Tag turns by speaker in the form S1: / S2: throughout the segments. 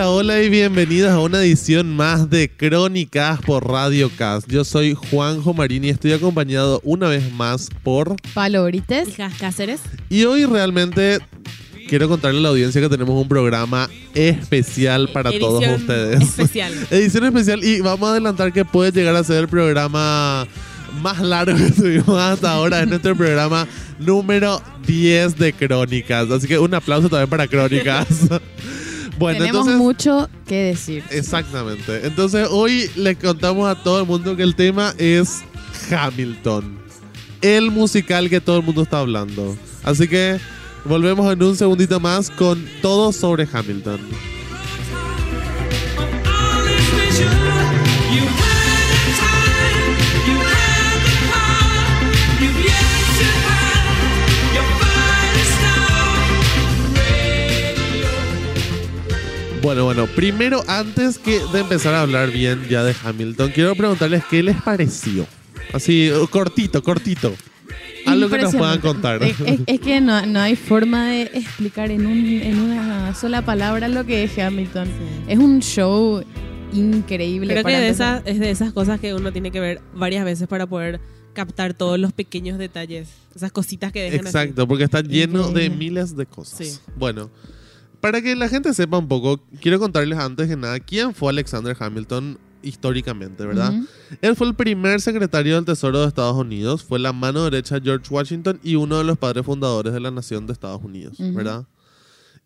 S1: Hola, hola y bienvenidos a una edición más de Crónicas por Radio Cast. Yo soy Juanjo Marini y estoy acompañado una vez más por
S2: Palo Brites.
S3: Hijas Cáceres.
S1: Y hoy realmente quiero contarle a la audiencia que tenemos un programa especial para todos
S3: Edición
S1: ustedes.
S3: Especial.
S1: Edición especial y vamos a adelantar que puede llegar a ser el programa más largo que tuvimos hasta ahora. Es nuestro programa número 10 de Crónicas. Así que un aplauso también para Crónicas. bueno,
S2: Tenemos
S1: entonces...
S2: mucho que decir.
S1: Exactamente. Entonces hoy le contamos a todo el mundo que el tema es Hamilton. El musical que todo el mundo está hablando. Así que volvemos en un segundito más con todo sobre Hamilton. Bueno, bueno, primero antes que de empezar a hablar bien ya de Hamilton, quiero preguntarles qué les pareció. Así, cortito, cortito. Algo que nos puedan contar.
S2: Es, es- es que no, no hay forma de explicar en, un, en una sola palabra lo que es Hamilton. Es un show increíble.
S3: Creo que
S2: para
S3: de
S2: empezar.
S3: esas, es de esas cosas que uno tiene que ver varias veces para poder captar todos los pequeños detalles. Esas cositas que dejan así.
S1: Exacto, porque está lleno de miles de cosas.
S3: Sí.
S1: Bueno, para que la gente sepa un poco, quiero contarles antes que nada quién fue Alexander Hamilton históricamente, ¿verdad? Él fue el primer secretario del Tesoro de Estados Unidos, fue la mano derecha de George Washington y uno de los padres fundadores de la nación de Estados Unidos. ¿verdad?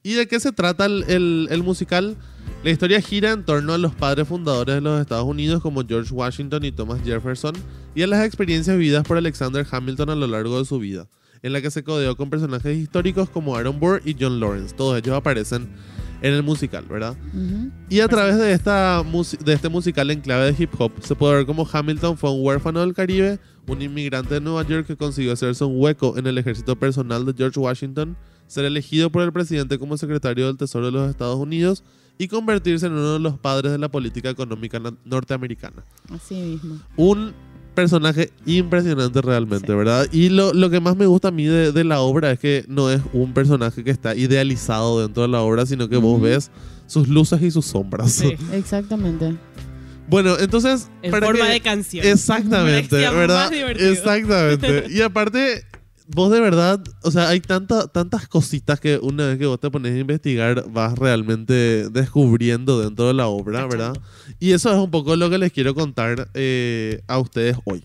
S1: ¿Y de qué se trata el, el- el musical? La historia gira en torno a los padres fundadores de los Estados Unidos como George Washington y Thomas Jefferson y a las experiencias vividas por Alexander Hamilton a lo largo de su vida, en la que se codeó con personajes históricos como Aaron Burr y John Lawrence. Todos ellos aparecen en el musical, ¿verdad? Y a través de, esta de este musical en clave de hip hop, se puede ver cómo Hamilton fue un huérfano del Caribe, un inmigrante de Nueva York que consiguió hacerse un hueco en el ejército personal de George Washington, ser elegido por el presidente como secretario del Tesoro de los Estados Unidos y convertirse en uno de los padres de la política económica na- norteamericana.
S2: Así mismo.
S1: Un personaje impresionante realmente,
S2: Sí.
S1: ¿verdad? Y lo, lo que más me gusta a mí de, de la obra es que no es un personaje que está idealizado dentro de la obra, sino que vos ves sus luces y sus sombras.
S3: Sí.
S2: Exactamente.
S1: Bueno, entonces.
S3: En forma
S1: que-
S3: de canción.
S1: Exactamente, ¿verdad?
S3: divertido.
S1: Exactamente. Y aparte, vos de verdad, o sea, hay tanta, tantas cositas que una vez que vos te pones a investigar, vas realmente descubriendo dentro de la obra. ¿verdad? Y eso es un poco lo que les quiero contar eh, a ustedes hoy.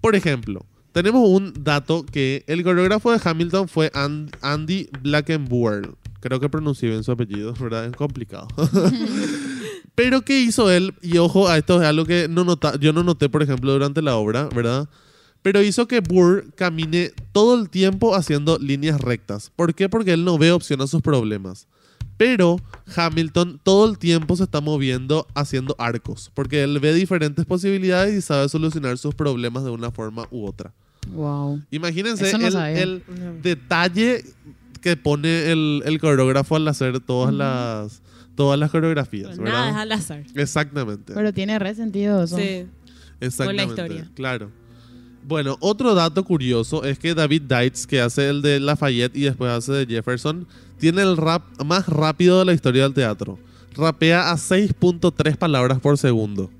S1: Por ejemplo, tenemos un dato que el coreógrafo de Hamilton fue And- Andy Blackenboer. Creo que pronuncié bien su apellido, ¿verdad? Es complicado. Pero ¿qué hizo él? Y ojo, a esto es algo que no nota, yo no noté, por ejemplo, durante la obra, ¿verdad? Pero hizo que Burr camine todo el tiempo haciendo líneas rectas. ¿Por qué? Porque él no ve opción a sus problemas. Pero Hamilton todo el tiempo se está moviendo haciendo arcos, porque él ve diferentes posibilidades y sabe solucionar sus problemas de una forma u otra.
S2: Wow.
S1: Imagínense
S2: no
S1: el, el detalle que pone el, el coreógrafo al hacer todas las todas las coreografías,
S3: Nada es
S1: ¿verdad?
S3: al azar.
S1: Exactamente.
S2: Pero tiene re sentido eso.
S3: Sí.
S1: Exactamente.
S3: historia.
S1: Claro. Bueno, otro dato curioso es que David Dites, que hace el de Lafayette y después hace de Jefferson, tiene el rap más rápido de la historia del teatro. Rapea a 6.3 palabras por segundo.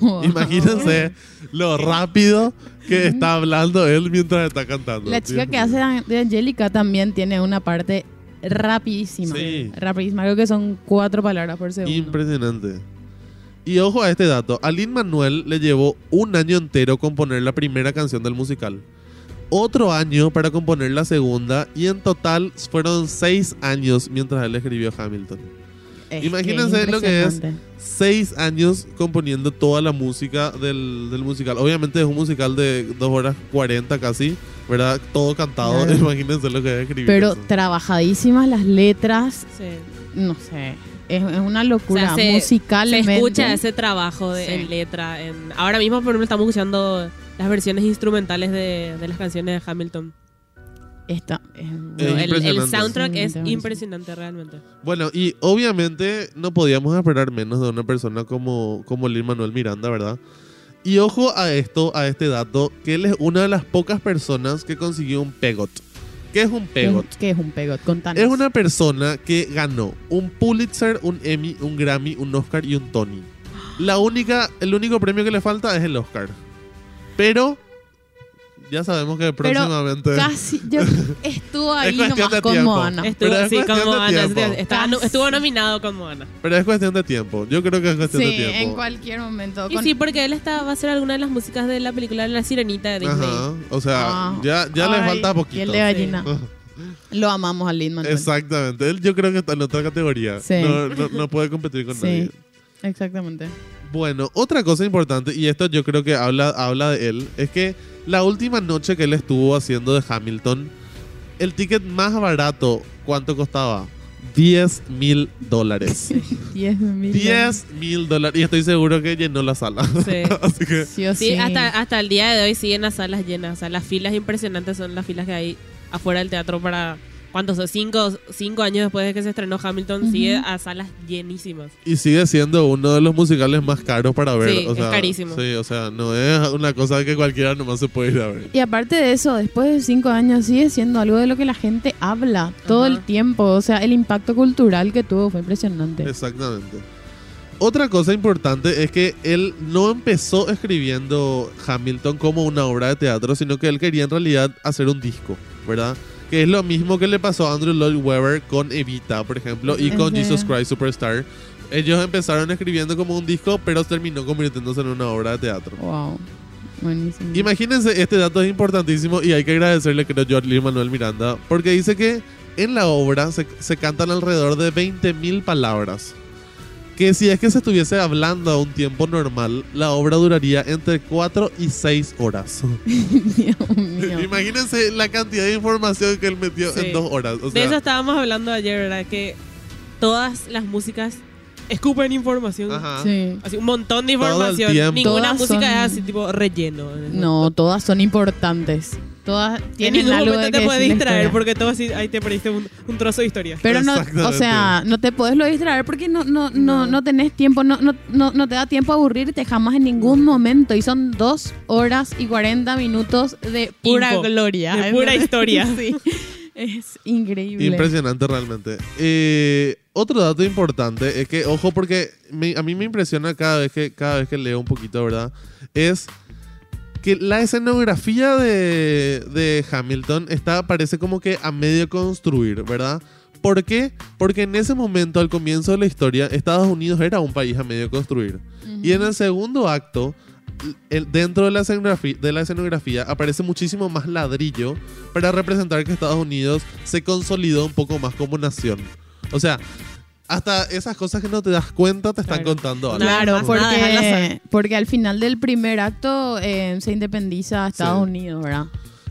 S2: Wow.
S1: Imagínense lo rápido que está hablando él mientras está cantando.
S2: La chica que hace de Angélica también tiene una parte rapidísima.
S1: Sí.
S2: Rapidísima. Creo que son cuatro palabras por segundo.
S1: Impresionante. Y ojo a este dato. A Lin Manuel le llevó un año entero componer la primera canción del musical. Otro año para componer la segunda. Y en total fueron seis años mientras él escribió Hamilton.
S2: Es que
S1: Imagínense lo que es. Seis años componiendo toda la música del, del musical. Obviamente es un musical de 2 horas 40 casi. ¿Verdad? Todo cantado.
S2: Claro.
S1: Imagínense lo que es escribir.
S2: Pero
S1: eso.
S2: trabajadísimas las letras.
S3: Sí.
S2: No sé. Es, es una locura.
S3: O sea, se- Se
S2: Musicalmente.
S3: escucha ese trabajo de,
S2: Sí.
S3: en letra. En, ahora mismo, por ejemplo, estamos escuchando las versiones instrumentales de, de las canciones de Hamilton.
S2: Está, es-
S1: Es
S3: No, el, el soundtrack es
S2: Impresionante.
S3: impresionante realmente.
S1: Bueno, y obviamente no podíamos esperar menos de una persona como, como Lin Manuel Miranda, ¿verdad? Y ojo a esto, a este dato, que él es una de las pocas personas que consiguió un PEGOT. ¿Qué es un
S2: ¿Qué es-
S1: pegot?
S2: ¿Qué es un pegot? Contanos.
S1: Es una persona que ganó un Pulitzer, un Emmy, un Grammy, un Oscar y un Tony. La única, el único premio que le falta es el Oscar. Pero ya sabemos que próximamente.
S2: Casi, yo estuvo ahí
S1: cuestión
S2: nomás
S1: de
S2: con
S1: tiempo.
S2: Moana.
S3: Estuvo,
S1: Pero es
S3: sí, con Moana. estaba- estuvo nominado con Moana.
S1: Pero es cuestión de tiempo. Yo creo que es cuestión de
S2: Sí,
S1: tiempo.
S2: en cualquier momento.
S3: Y
S2: Con-
S3: sí, porque él está, va a ser alguna de las músicas de la película La Sirenita de Disney.
S1: Ajá. O sea,
S2: Ah.
S1: ya, ya le falta poquito.
S2: piel de gallina. Lo amamos a Lin Manuel.
S1: Exactamente. Él yo creo que está en otra categoría.
S2: Sí.
S1: No, no- no puede competir con
S2: Sí.
S1: nadie.
S2: Exactamente.
S1: Bueno, otra cosa importante, y esto yo creo que habla, habla de él, es que la última noche que él estuvo haciendo de Hamilton, el ticket más barato, ¿cuánto costaba? 10 mil dólares.
S2: 10 mil.
S1: 10 mil dólares. Y estoy seguro que llenó la sala.
S3: Sí.
S1: Así que
S2: Sí o
S3: Sí,
S2: sí.
S3: hasta, hasta el día de hoy siguen las salas llenas. O sea, las filas impresionantes son las filas que hay afuera del teatro para. ¿Cuántos son? Cinco, cinco años después de que se estrenó Hamilton, sigue a salas llenísimas.
S1: Y sigue siendo uno de los musicales más caros para ver.
S3: Sí,
S1: o
S3: es
S1: sea,
S3: carísimo.
S1: Sí, o sea, no es una cosa que cualquiera nomás se puede ir a ver.
S2: Y aparte de eso, después de cinco años sigue siendo algo de lo que la gente habla todo el tiempo. O sea, el impacto cultural que tuvo fue impresionante.
S1: Exactamente. Otra cosa importante es que él no empezó escribiendo Hamilton como una obra de teatro, sino que él quería en realidad hacer un disco, ¿verdad? Que es lo mismo que le pasó a Andrew Lloyd Webber con Evita, por ejemplo, y
S2: ¿En
S1: con? Jesus Christ Superstar. Ellos empezaron escribiendo como un disco, pero terminó convirtiéndose en una obra de teatro.
S2: Wow. Buenísimo.
S1: Imagínense, este dato es importantísimo y hay que agradecerle, creo yo, a Manuel Miranda, porque dice que en la obra se, se cantan alrededor de 20.000 palabras. Que si es que se estuviese hablando a un tiempo normal, la obra duraría entre 4 y 6 horas.
S2: Dios mío.
S1: Imagínense la cantidad de información que él metió
S3: Sí.
S1: en 2 horas. O
S3: de eso estábamos hablando ayer, ¿verdad? Que todas las músicas escupen información.
S1: ajá.
S2: Sí.
S3: Así, un montón de
S1: Todo el
S3: información. Ninguna
S2: Todas
S3: música
S2: son-
S3: es así, tipo relleno.
S2: No, todas son importantes. Todas
S3: En
S2: tienen
S3: ningún
S2: algo
S3: momento
S2: de
S3: te
S2: que
S3: puedes distraer porque todo así, ahí te perdiste un, un trozo de historia.
S2: Pero no, o sea, no te puedes lo distraer porque no, no, no,
S3: No.
S2: no tenés tiempo, no, no, no, no te da tiempo a aburrirte jamás en ningún momento. Y son dos horas y 40 minutos de pura
S3: Info,
S2: gloria.
S3: de pura historia.
S2: Sí. Es increíble.
S1: Impresionante realmente. Eh, otro dato importante es que, ojo, porque me- a mí me impresiona cada vez que, cada vez que leo un poquito, ¿verdad? Es que la escenografía de, de Hamilton está, parece como que a medio construir, ¿verdad? ¿Por qué? Porque en ese momento, al comienzo de la historia, Estados Unidos era un país a medio construir. Y en el segundo acto, el- dentro de la, escenografía, de la escenografía aparece muchísimo más ladrillo para representar que Estados Unidos se consolidó un poco más como nación. O sea, hasta esas cosas que no te das cuenta te están
S3: Claro.
S1: contando algo.
S2: Claro, porque, porque al final del primer acto eh, se independiza Estados
S1: Sí.
S2: Unidos, ¿verdad?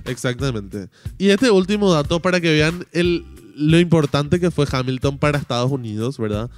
S1: Exactamente. Y este último dato para que vean el, lo importante que fue Hamilton para Estados Unidos, ¿verdad?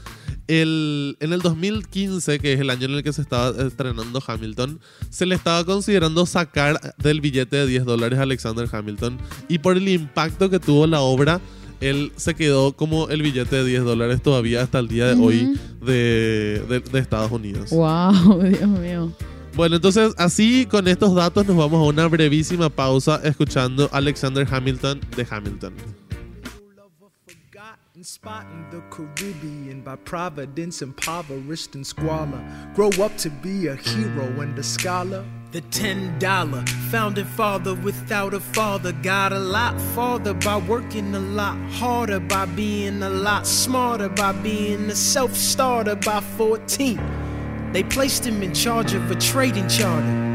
S1: El, en el 2015, que es el año en el que se estaba estrenando Hamilton, se le estaba considerando sacar del billete de 10 dólares a Alexander Hamilton. Y por el impacto que tuvo la obra, él se quedó como el billete de 10 dólares todavía hasta el día de
S2: Ujú.
S1: hoy de, de- de Estados Unidos.
S2: Wow, Dios mío.
S1: Bueno, entonces así con estos datos nos vamos a una brevísima pausa escuchando Alexander Hamilton de Hamilton.
S4: spot in the Caribbean by providence impoverished and squalor. Grow up to be a hero and a scholar. The ten dollar founding father without a father got a lot farther by working a lot harder, by being a lot smarter, by being a self starter by 14. They placed him in charge of a trading charter.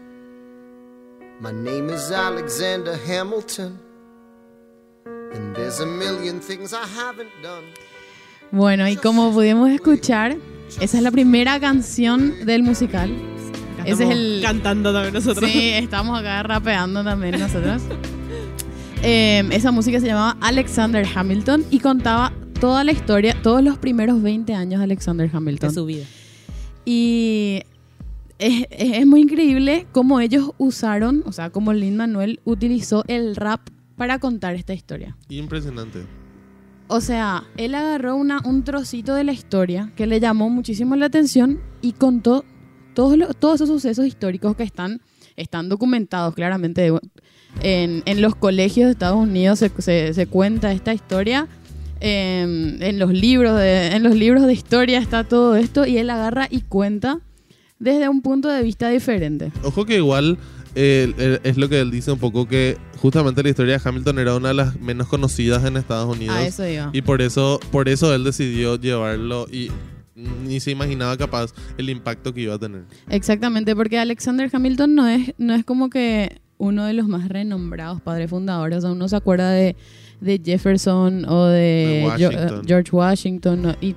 S5: My name is Alexander Hamilton, and there's a million things I haven't done.
S2: Bueno, y como pudimos escuchar, esa es la primera canción del musical.
S3: Acá
S2: Ese es el-
S3: Cantando también nosotros.
S2: Sí, estamos acá rapeando también nosotros. Eh, esa música se llamaba Alexander Hamilton y contaba toda la historia, todos los primeros 20 años de Alexander
S3: De
S2: Hamilton.
S3: su vida.
S2: Y es, muy increíble cómo ellos usaron, o sea, cómo Lin Manuel utilizó el rap para contar esta historia.
S1: Impresionante.
S2: O sea, él agarró una, un trocito de la historia que le llamó muchísimo la atención y contó todos, los- todos esos sucesos históricos que están, están documentados claramente. En, en los colegios de Estados Unidos se, se- se cuenta esta historia. En, en los libros de, en los libros de historia está todo esto y él agarra y cuenta desde un punto de vista diferente.
S1: Ojo que igual eh, eh, es lo que él dice un poco que justamente la historia de Hamilton era una de las menos conocidas en Estados Unidos.
S2: A eso iba.
S1: Y por eso, por eso él decidió llevarlo y ni se imaginaba capaz el impacto que iba a tener.
S2: Exactamente, porque Alexander Hamilton no es, no es como que uno de los más renombrados padres fundadores. O sea, uno se acuerda de, de Jefferson o de,
S1: Washington.
S2: George Washington. no, y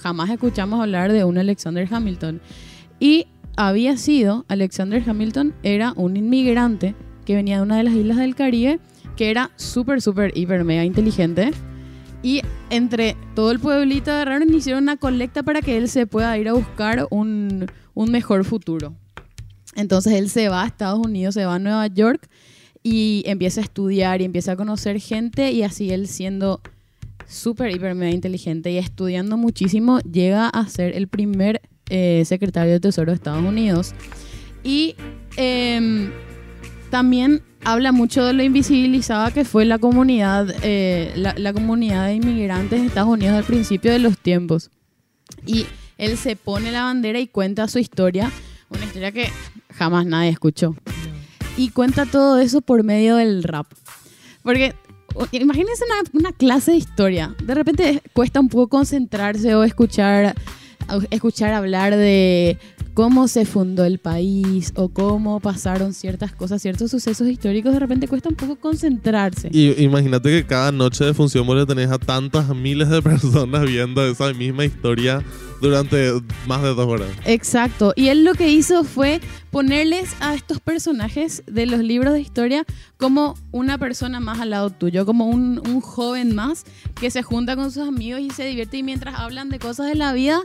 S2: jamás escuchamos hablar de un Alexander Hamilton. Y había sido, Alexander Hamilton era un inmigrante que venía de una de las islas del Caribe, que era súper, súper, hiper, mega inteligente. Y entre todo el pueblito agarraron y hicieron una colecta para que él se pueda ir a buscar un, un mejor futuro. Entonces él se va a Estados Unidos, se va a Nueva York y empieza a estudiar y empieza a conocer gente y así él siendo súper, hiper, mega inteligente y estudiando muchísimo, llega a ser el primer eh, secretario de Tesoro de Estados Unidos. Y em, también habla mucho de lo invisibilizada que fue la comunidad, eh, la, comunidad de inmigrantes de Estados Unidos al principio de los tiempos. Y él se pone la bandera y cuenta su historia, una historia que jamás nadie escuchó. Y cuenta todo eso por medio del rap. Porque imagínense una, clase de historia. De repente cuesta un poco concentrarse o escuchar, escuchar hablar de cómo se fundó el país o cómo pasaron ciertas cosas, ciertos sucesos históricos. De repente cuesta un poco concentrarse.
S1: Y imagínate que cada noche de función vos le tenés a tantas miles de personas viendo esa misma historia durante más de dos horas.
S2: Exacto. Y él lo que hizo fue ponerles a estos personajes de los libros de historia como una persona más al lado tuyo, como un, un joven más que se junta con sus amigos y se divierte y mientras hablan de cosas de la vida,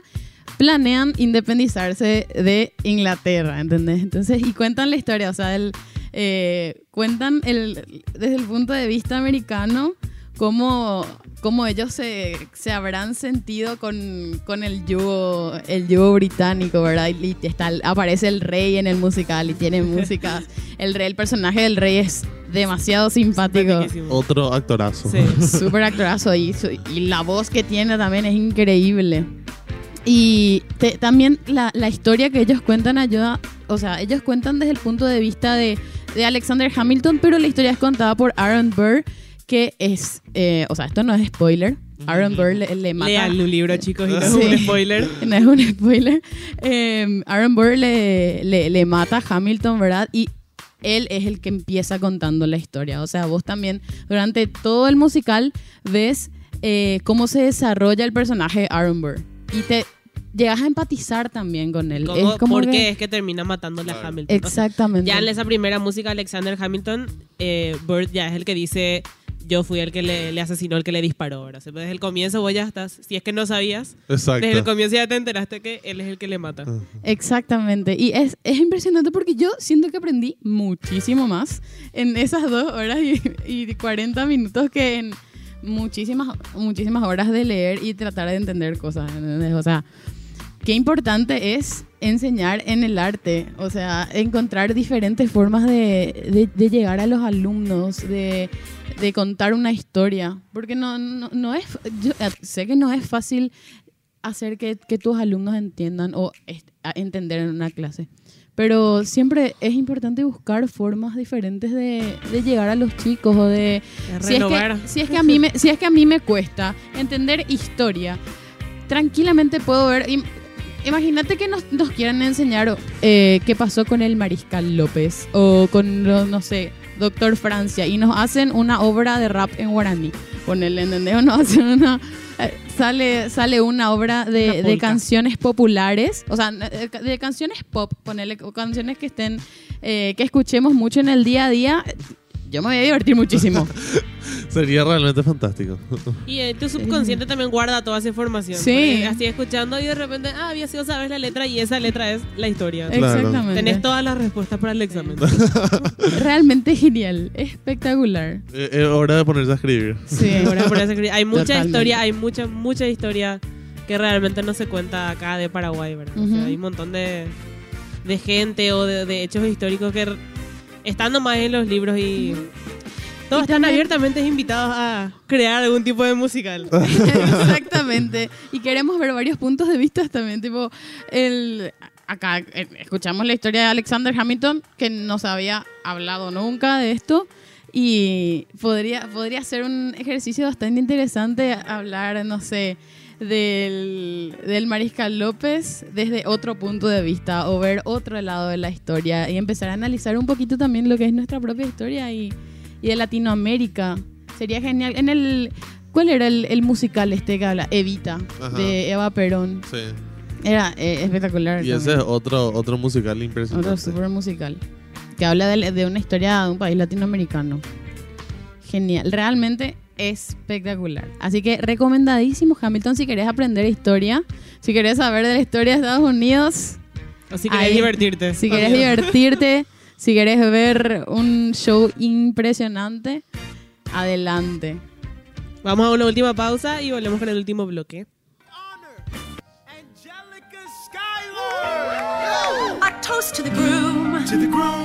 S2: planean independizarse de Inglaterra, ¿entendés? Entonces, y cuentan la historia, o sea, el, eh, cuentan el, desde el punto de vista americano cómo, cómo ellos se, se habrán sentido con, con el yugo el yugo británico, ¿verdad? Y está, aparece el rey en el musical y tiene músicas. El rey, el personaje del rey es demasiado simpático.
S1: Otro actorazo.
S3: Sí.
S2: Súper actorazo y, y la voz que tiene también es increíble. Y te- también la, la historia que ellos cuentan ayuda, o sea, ellos cuentan desde el punto de vista de, de Alexander Hamilton, pero la historia es contada por Aaron Burr, que es, eh, o sea, esto no es spoiler. Aaron Burr le, le mata...
S3: Lean un libro, chicos, y no es un spoiler.
S2: No es un spoiler. Eh, Aaron Burr le, le- le mata a Hamilton, ¿verdad? Y él es el que empieza contando la historia. O sea, vos también durante todo el musical ves eh, cómo se desarrolla el personaje de Aaron Burr. Y te llegas a empatizar también con él.
S3: ¿Cómo-
S2: es como
S3: ¿Por
S2: que-
S3: qué es que termina matándole a Hamilton?
S2: Exactamente.
S3: ya en esa primera música, Alexander Hamilton, eh, Bird ya es el que dice, yo fui el que le, le asesinó, el que le disparó. ¿verdad? O sea, Desde el comienzo vos ya estás, si es que no sabías,
S1: Exacto.
S3: desde el comienzo ya te enteraste que él es el que le mata.
S2: Exactamente. Y es, es impresionante porque yo siento que aprendí muchísimo más en esas dos horas y, y 40 minutos que en muchísimas, muchísimas horas de leer y tratar de entender cosas. ¿entendés? O sea, qué importante es enseñar en el arte, o sea, encontrar diferentes formas de, de- de llegar a los alumnos, de, de contar una historia, porque no, no, no es, yo eh, sé que no es fácil hacer que, que tus alumnos entiendan o entender en una clase. Pero siempre es importante buscar formas diferentes de, de llegar a los chicos o de...
S3: Es
S2: Si es, que, si, es que a mí me, si es que a mí me cuesta entender historia, tranquilamente puedo ver... imagínate que nos, nos quieran enseñar eh, qué pasó con el Mariscal López o con, no, no sé, Doctor Francia y nos hacen una obra de rap en guaraní. Ponele, ¿entendés? O nos hacen una... eh, Sale, sale una obra
S3: Una
S2: de, de canciones populares, o sea, de, de canciones pop, ponele, o canciones que estén, eh, que escuchemos mucho en el día a día. Yo me voy a divertir muchísimo.
S1: Sería realmente fantástico.
S3: Y eh, tu subconsciente también guarda toda esa información.
S2: Sí.
S3: Así escuchando y de repente, ah, había sido sabes la letra y esa letra es la historia.
S2: Exactamente.
S3: Tenés todas las respuestas para el examen.
S2: Realmente genial, espectacular.
S1: Eh, Es hora de ponerse a escribir.
S2: Sí,
S3: Ahora por eso escribí. hay mucha
S2: Totalmente.
S3: historia, hay mucha, mucha historia que realmente no se cuenta acá de Paraguay, ¿verdad? O sea, hay un montón de, de gente o de, de hechos históricos que están nomás en los libros y todos están
S2: también-
S3: abiertamente invitados a crear algún tipo de musical.
S2: Exactamente. Y queremos ver varios puntos de vista también. Tipo, el, acá eh, escuchamos la historia de Alexander Hamilton, que no se había hablado nunca de esto. Y podría, podría ser un ejercicio bastante interesante hablar, no sé, del, del Mariscal López desde otro punto de vista o ver otro lado de la historia y empezar a analizar un poquito también lo que es nuestra propia historia y, y de Latinoamérica. Sería genial. En el, ¿Cuál era el, el musical este que habla? Evita,
S1: Ajá.
S2: de Eva Perón.
S1: Sí.
S2: Era eh, espectacular.
S1: Y ese es otro, otro musical impresionante.
S2: Otro super musical. Que habla de, de una historia de un país latinoamericano. Genial. Realmente espectacular. Así que recomendadísimo Hamilton si querés aprender historia. Si querés saber de la historia de Estados Unidos.
S3: O si querés
S2: Ahí.
S3: divertirte.
S2: Si querés divertirte. Si querés ver un show impresionante. Adelante.
S3: Vamos a una última pausa y volvemos con el último bloque.
S4: Angelica Schuyler.
S6: A toast to the groom,
S4: To the groom,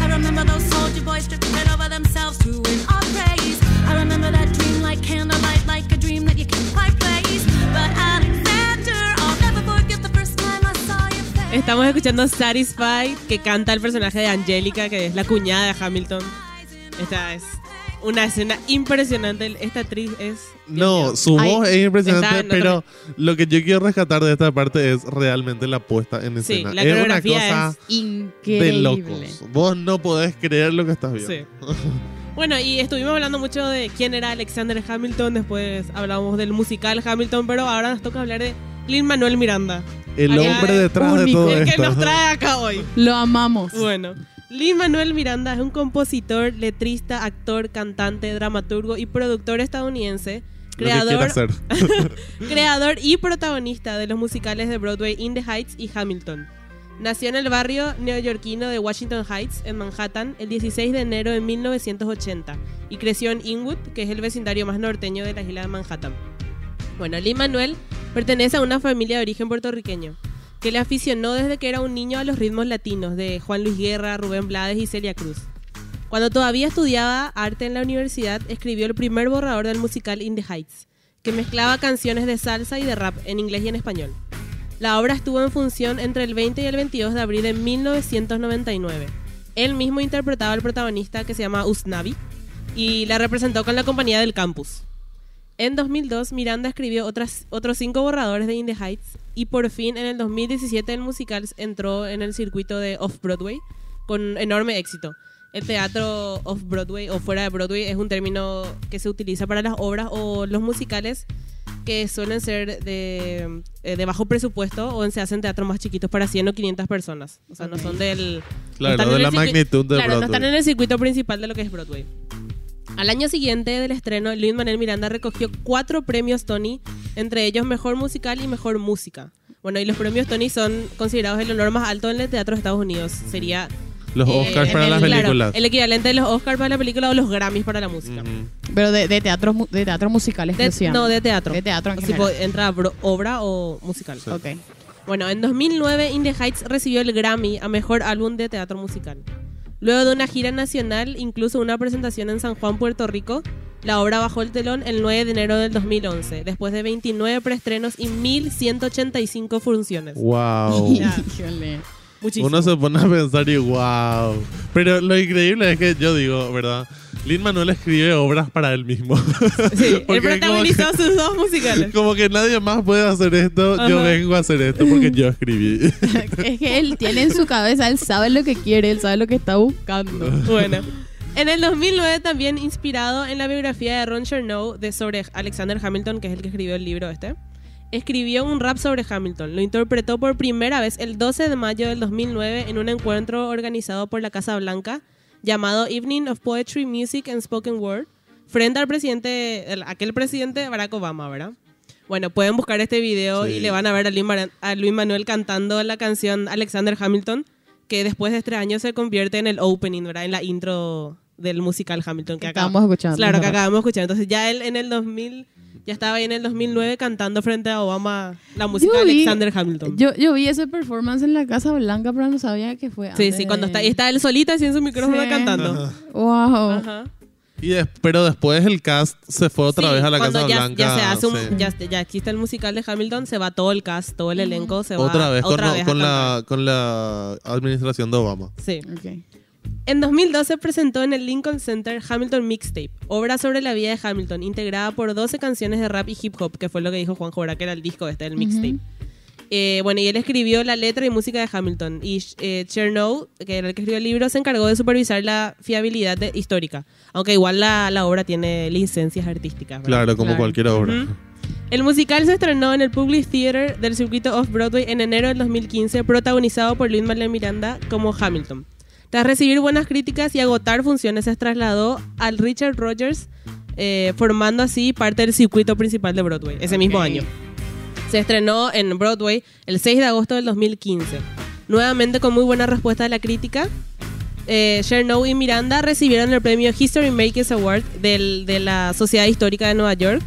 S6: I remember those soldier boys over themselves to win our praise. I remember that dream like candlelight, like a dream that you place.
S3: Estamos escuchando Satisfied, que canta el personaje de Angélica, que es la cuñada de Hamilton. Esta es una escena impresionante. Esta actriz es.
S1: No, su
S2: Ay,
S1: voz es impresionante,
S3: está- no
S1: pero lo que yo quiero rescatar de esta parte es realmente la puesta en
S3: Sí,
S1: escena.
S3: la
S1: es una cosa
S3: es
S1: de
S2: Increíble.
S1: locos. Vos no podés creer lo que estás viendo.
S3: Sí. Bueno, y estuvimos hablando mucho de quién era Alexander Hamilton, después hablamos del musical Hamilton, pero ahora nos toca hablar de Lin Manuel Miranda,
S1: El hombre detrás de
S2: único.
S1: todo
S3: el que
S1: esto.
S3: nos trae acá hoy.
S2: Lo amamos.
S3: Bueno, Lin Manuel Miranda es un compositor, letrista, actor, cantante, dramaturgo y productor estadounidense, creador,
S1: hacer.
S3: creador y protagonista de los musicales de Broadway In the Heights y Hamilton. Nació en el barrio neoyorquino de Washington Heights, en Manhattan, el 16 de enero de 1980 y creció en Inwood, que es el vecindario más norteño de la isla de Manhattan. Bueno, Lin Manuel pertenece a una familia de origen puertorriqueño que le aficionó desde que era un niño a los ritmos latinos de Juan Luis Guerra, Rubén Blades y Celia Cruz. Cuando todavía estudiaba arte en la universidad, escribió el primer borrador del musical In the Heights, que mezclaba canciones de salsa y de rap en inglés y en español. La obra estuvo en función entre el 20 y el 22 de abril de 1999. Él mismo interpretaba al protagonista que se llama Usnavi y la representó con la compañía del campus. En 2002, Miranda escribió otras, otros cinco borradores de In the Heights y por fin en el 2017 el musical entró en el circuito de Off-Broadway con enorme éxito. El teatro Off-Broadway o fuera de Broadway es un término que se utiliza para las obras o los musicales que suelen ser de, eh, de bajo presupuesto o se hacen teatros más chiquitos para 100 o 500 personas. O sea, no son del...
S1: Claro,
S3: no
S1: de la magnitud de
S3: Claro, no
S1: Broadway.
S3: están en el circuito principal de lo que es Broadway. Al año siguiente del estreno, Luis Manuel Miranda recogió cuatro premios Tony, entre ellos Mejor Musical y Mejor Música. Bueno, y los premios Tony son considerados el honor más alto en el teatro de Estados Unidos. Sería
S1: Los
S3: eh,
S1: Oscars para
S3: el-
S1: las
S3: claro,
S1: películas.
S3: el equivalente de los Oscars para la película o los Grammys para la música.
S2: Pero de, de teatro, de teatro musical
S3: De- no, de teatro.
S2: De teatro en general.
S3: entra bro- obra o musical.
S2: Ok.
S3: Bueno, en 2009 In the Heights recibió el Grammy a Mejor Álbum de Teatro Musical. Luego de una gira nacional, incluso una presentación en San Juan, Puerto Rico, la obra bajó el telón el 9 de enero del 2011, después de 29 preestrenos y 1185 funciones.
S1: Wow.
S3: Muchísimo.
S1: Uno se pone a pensar y wow. Pero lo increíble es que yo digo, ¿verdad? Lin Manuel escribe obras para él mismo.
S3: Sí, él protagonizó sus dos musicales.
S1: Como que nadie más puede hacer esto, yo vengo a hacer esto porque yo escribí.
S2: es que él tiene en su cabeza, él sabe lo que quiere, él sabe lo que está buscando.
S3: Bueno. En el 2009 también inspirado en la biografía de Ron Chernow de sobre Alexander Hamilton, que es el que escribió el libro este, escribió un rap sobre Hamilton. Lo interpretó por primera vez el 12 de mayo del 2009 en un encuentro organizado por la Casa Blanca llamado Evening of Poetry, Music and Spoken Word, frente al presidente, el- aquel presidente Barack Obama, ¿verdad? Bueno, pueden buscar este video
S1: Sí.
S3: y le van a ver a Luis, Mara- a Luis Manuel cantando la canción Alexander Hamilton, que después de este año se convierte en el opening, ¿verdad? En la intro del musical Hamilton que acabamos
S2: escuchando.
S3: Claro, que acabamos de escuchar. Entonces ya él en el 2000, ya estaba ahí en el 2009 cantando frente a Obama la música
S2: Yo
S3: de
S2: vi-
S3: Alexander Hamilton.
S2: Yo, yo vi ese performance en la Casa Blanca, pero no sabía que fue
S3: sí,
S2: antes
S3: sí, cuando está, y está él solita en su micrófono
S2: Sí.
S3: cantando.
S2: Wow.
S3: Ajá.
S1: Y des- pero después el cast se fue otra
S3: Sí,
S1: vez a la Casa
S3: ya,
S1: Blanca.
S3: Ya, se hace un-
S1: sí.
S3: ya, ya existe el musical de Hamilton, se va todo el cast, todo el elenco, se va
S1: otra vez,
S3: otra
S1: con,
S3: vez
S1: con la, con la administración de Obama.
S3: Sí.
S2: Ok.
S3: En 2012 presentó en el Lincoln Center Hamilton Mixtape, obra sobre la vida de Hamilton, integrada por 12 canciones de rap y hip hop, que fue lo que dijo Juan Jora, que era el disco este, el mixtape. Eh, bueno, y él escribió la letra y música de Hamilton. Y eh, Chernow, que era el que escribió el libro, se encargó de supervisar la fiabilidad de- histórica. Aunque igual la, la obra tiene licencias artísticas. ¿verdad?
S1: Claro, como
S2: Claro.
S1: cualquier obra.
S3: El musical se estrenó en el Public Theater del circuito Off-Broadway en enero del 2015, protagonizado por Luis Manuel Miranda como Hamilton. Tras recibir buenas críticas y agotar funciones, se trasladó al Richard Rogers, eh, formando así parte del circuito principal de Broadway ese mismo año. Se estrenó en Broadway el 6 de agosto del 2015. Nuevamente con muy buena respuesta de la crítica. Eh, Chernow y Miranda recibieron el premio History Makers Award del- de la Sociedad Histórica de Nueva York.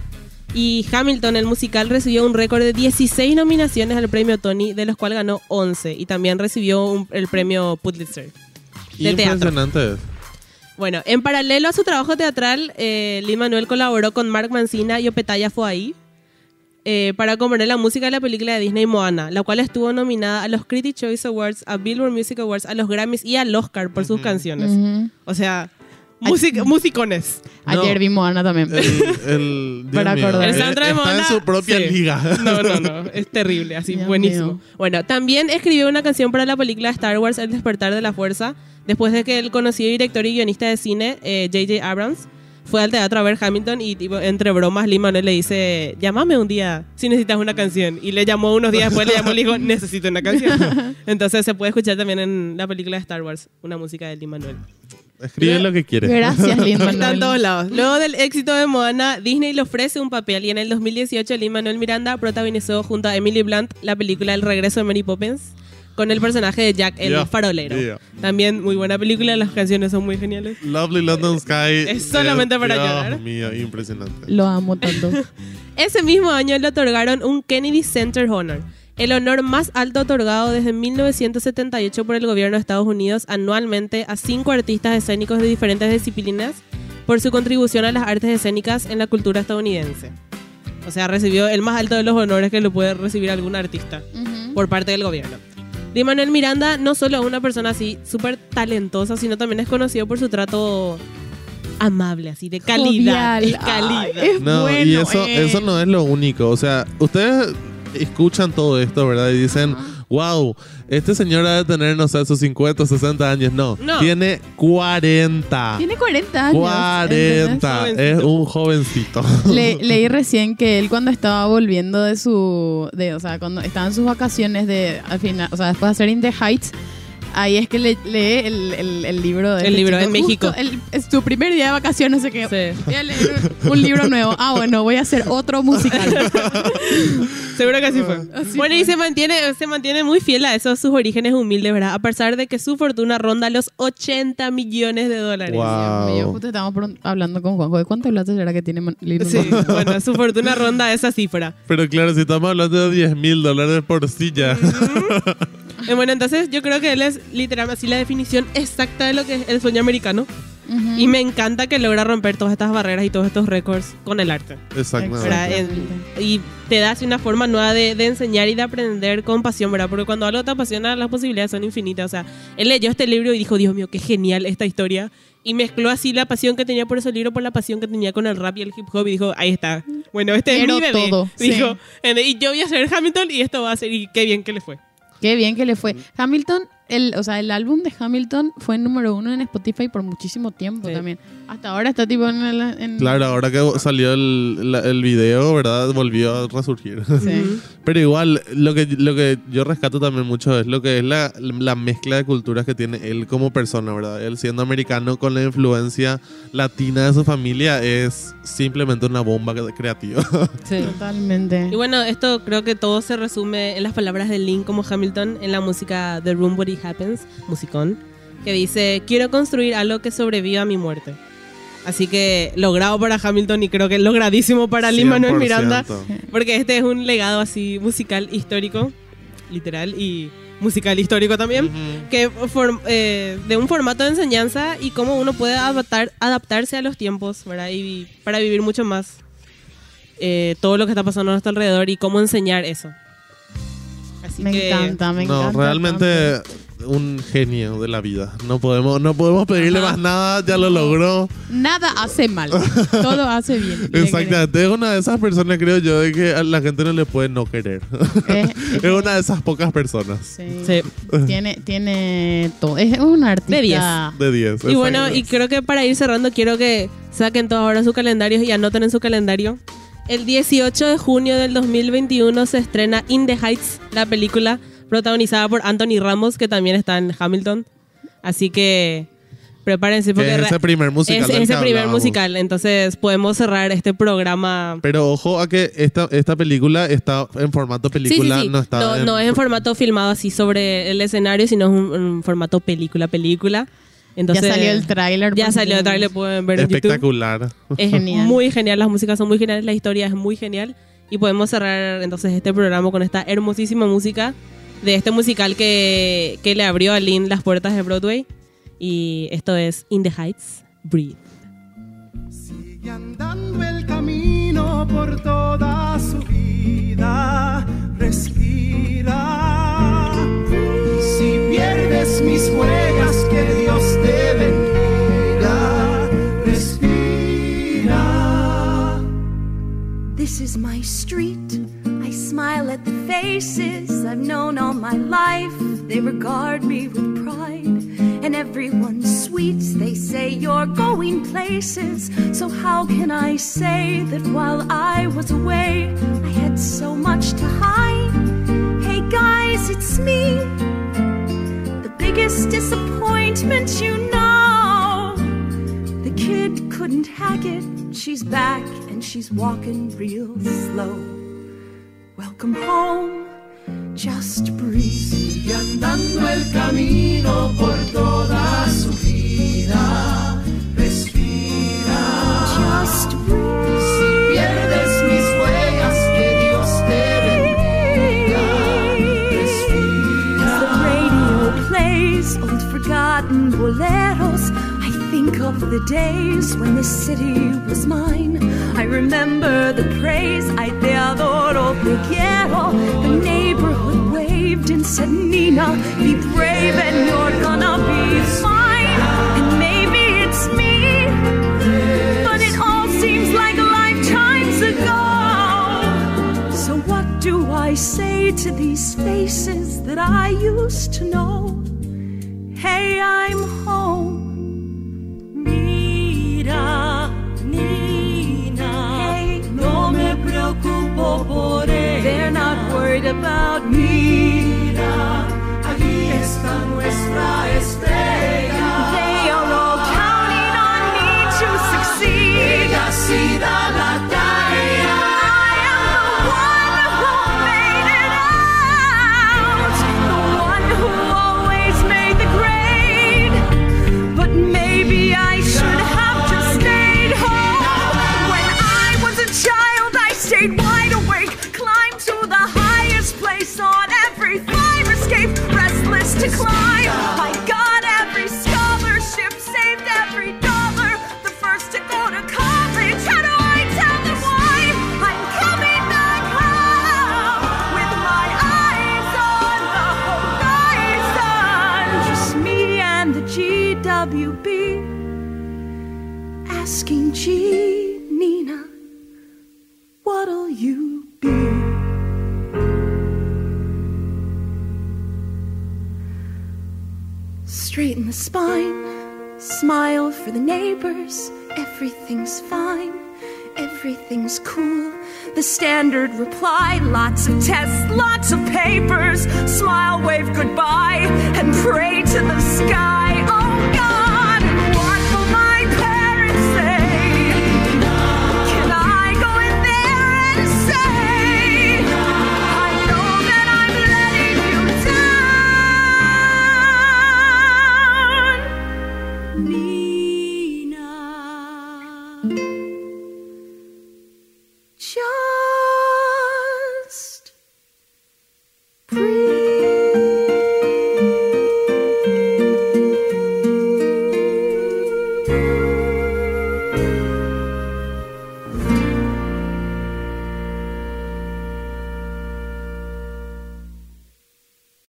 S3: Y Hamilton, el musical, recibió un récord de 16 nominaciones al premio Tony, de los cuales ganó 11. Y también recibió un- el premio Pulitzer. De teatro.
S1: Impresionante.
S3: Bueno, en paralelo a su trabajo teatral, eh, Lin Manuel colaboró con Mark Mancina y Opetaya Foai eh, para componer la música de la película de Disney Moana, la cual estuvo nominada a los Critics Choice Awards, a Billboard Music Awards, a los Grammys y al Oscar por sus canciones. O sea, music- musicones.
S2: Ayer
S1: No.
S2: vimos a Ana también.
S1: El, el,
S2: Para acordar.
S3: El
S1: eh,
S3: soundtrack de
S1: está en
S3: Moana,
S1: su propia
S3: sí.
S1: liga.
S3: No, no, no. Es terrible, así
S2: Dios
S3: buenísimo.
S2: mío.
S3: Bueno, también escribió una canción para la película Star Wars El despertar de la fuerza, después de que el conocido director y guionista de cine, eh, J.J. Abrams, fue al teatro a ver Hamilton y tipo, entre bromas Lin Manuel le dice, llámame un día si necesitas una canción. Y le llamó unos días después, le llamó y le dijo, necesito una canción. Entonces se puede escuchar también en la película de Star Wars una música de Lin Manuel.
S1: Escribe lo que quieres.
S2: Gracias, Lin
S3: Está en
S2: Manuel.
S3: todos lados. Luego del éxito de Moana, Disney le ofrece un papel y en el 2018 Lin Manuel Miranda protagonizó junto a Emily Blunt la película El regreso de Mary Poppins con el personaje de Jack el
S1: Yeah.
S3: farolero.
S1: Yeah.
S3: También muy buena película, las canciones son muy geniales.
S1: Lovely London Sky.
S3: Es solamente para
S1: Dios
S3: llorar.
S1: mío, impresionante.
S2: Lo amo tanto.
S3: Ese mismo año le otorgaron un Kennedy Center Honor, el honor más alto otorgado desde 1978 por el gobierno de Estados Unidos anualmente a cinco artistas escénicos de diferentes disciplinas por su contribución a las artes escénicas en la cultura estadounidense. O sea, recibió el más alto de los honores que lo puede recibir algún artista
S2: Ujú.
S3: por parte del gobierno. Di Manuel Miranda no solo es una persona así súper talentosa, sino también es conocido por su trato amable, así de calidad.
S2: Jovial.
S3: Es calidad.
S2: Ay, es
S1: No, y eso,
S2: eh.
S1: eso no es lo único. O sea, ustedes escuchan todo esto, ¿verdad? Y dicen, wow, este señor ha de tener, no sé, sus 50, 60 años. No,
S3: No.
S1: tiene 40.
S2: Tiene 40 años.
S1: 40.
S3: ¿entendés?
S1: Es un jovencito.
S2: Le- leí recién que él cuando estaba volviendo de su, de, o sea, cuando estaba en sus vacaciones de, al final, o sea, después de hacer In the Heights, ahí es que le, lee el, el- el libro de
S3: El
S2: este
S3: libro
S2: chico.
S3: en México.
S2: Justo el- es su primer día de vacaciones, no sé qué.
S3: Sí.
S2: Voy a leer un, un libro nuevo. Ah, bueno, voy a hacer otro musical.
S3: Seguro que así fue.
S2: Así
S3: bueno, y se mantiene, se mantiene muy fiel a esos sus orígenes humildes, ¿verdad? A pesar de que su fortuna ronda los 80 millones de dólares.
S1: Wow.
S2: Yo justo estábamos hablando con Juanjo de cuánto plata será que tiene libro
S3: Sí, bueno, su fortuna ronda esa cifra.
S1: Pero claro, si estamos hablando de 10 mil dólares por silla.
S3: Eh, bueno, entonces yo creo que él es literalmente así la definición exacta de lo que es el sueño americano.
S2: Ujú.
S3: Y me encanta que logra romper todas estas barreras y todos estos récords con el arte.
S1: Exactamente.
S3: y te da así una forma nueva de, de enseñar y de aprender con pasión, ¿verdad? Porque cuando algo te apasiona, las posibilidades son infinitas. O sea, él leyó este libro y dijo, Dios mío, qué genial esta historia. Y mezcló así la pasión que tenía por ese libro por la pasión que tenía con el rap y el hip hop. Y dijo, ahí está. Bueno, este
S2: Quiero
S3: es mi bebé.
S2: todo,
S3: Dijo,
S2: sí.
S3: y yo voy a ser Hamilton y esto va a ser, y qué bien que le fue.
S2: Qué bien que le fue. Hamilton, el, o sea, el álbum de Hamilton fue número uno en Spotify por muchísimo tiempo
S3: Sí.
S2: también. Hasta ahora está tipo en el... en-
S1: Claro, ahora que salió el, la- el video, ¿verdad? Volvió a resurgir.
S2: Sí.
S1: Pero igual, lo que, lo que yo rescato también mucho es lo que es la, la mezcla de culturas que tiene él como persona, ¿verdad? Él siendo americano con la influencia latina de su familia es simplemente una bomba creativa.
S2: Totalmente.
S3: Y bueno, esto creo que todo se resume en las palabras de Link como Hamilton en la música The Room Where It Happens, musicón, que dice, quiero construir algo que sobreviva a mi muerte. Así que logrado para Hamilton y creo que logradísimo para Lin Manuel
S1: 100%.
S3: Miranda, porque este es un legado así musical histórico, literal, y musical histórico también,
S1: Ujú.
S3: que form- eh, de un formato de enseñanza y cómo uno puede adaptar, adaptarse a los tiempos, ¿verdad? Y para vivir mucho más eh, todo lo que está pasando a nuestro alrededor y cómo enseñar eso. Así
S2: Me
S3: que
S2: encanta, me
S1: No,
S2: encanta.
S1: realmente
S2: tanto.
S1: Un genio de la vida. No podemos, no podemos pedirle
S2: Ajá.
S1: más nada, ya lo logró.
S2: Nada hace mal. Todo hace bien.
S1: Exactamente, es una de esas personas, creo yo, de que a la gente no le puede no querer.
S2: querés. Es-
S1: es una de esas pocas personas.
S2: sí.
S3: Sí.
S2: Tiene, tiene todo. Es un artista.
S3: De 10.
S1: De 10.
S3: Y bueno, y creo que para ir cerrando quiero que saquen todos ahora sus calendarios y anoten en su calendario. El 18 de junio del 2021 se estrena In the Heights, la película protagonizada por Anthony Ramos, que también está en Hamilton. Así que prepárense
S1: Que
S3: porque
S1: es ese primer musical.
S3: es ese primer musical. Entonces podemos cerrar este programa.
S1: Pero ojo a que esta, esta película está en formato
S3: Sí, sí,
S1: película,
S3: sí.
S1: no está
S3: no, no es en formato filmado así sobre el escenario, sino es un, un formato película, película. Entonces,
S2: ya salió el tráiler.
S3: Ya
S2: si
S3: salió el tráiler, pueden ver en YouTube.
S1: espectacular.
S3: Es
S2: Genial.
S3: muy genial, las músicas son muy geniales, la historia es muy genial. Y podemos cerrar entonces este programa con esta hermosísima música de este musical que, que le abrió a Lynn las puertas de Broadway. Y esto es In the Heights, Breathe.
S4: Sigue andando el camino por toda su vida. Respira. Y si pierdes mis huellas, que Dios te bendiga. Respira.
S7: This is my the faces I've known all my life. They regard me with pride. And everyone's sweet. They say you're going places. So, how can I say that while I was away, I had so much to hide? Hey guys, it's me. The biggest disappointment, you know. The kid couldn't hack it. She's back and she's walking real slow. Welcome home. Just breathe.
S4: Sigue andando el camino por toda su vida. Respira.
S7: Just breathe.
S4: Si pierdes mis huellas, que Dios te bendiga.
S7: As the radio plays old forgotten boleros, I think of the days when this city was mine. I remember the praise, I te adoro, te quiero. The neighborhood waved and said, Nina, be brave and you're gonna be fine. And maybe it's me, but it all seems like lifetimes ago. So what do I say to these faces that I used to know? Hey, I'm Straighten the spine, smile for the neighbors. Everything's fine, everything's cool. The standard reply lots of tests, lots of papers. Smile, wave goodbye, and pray to the sky.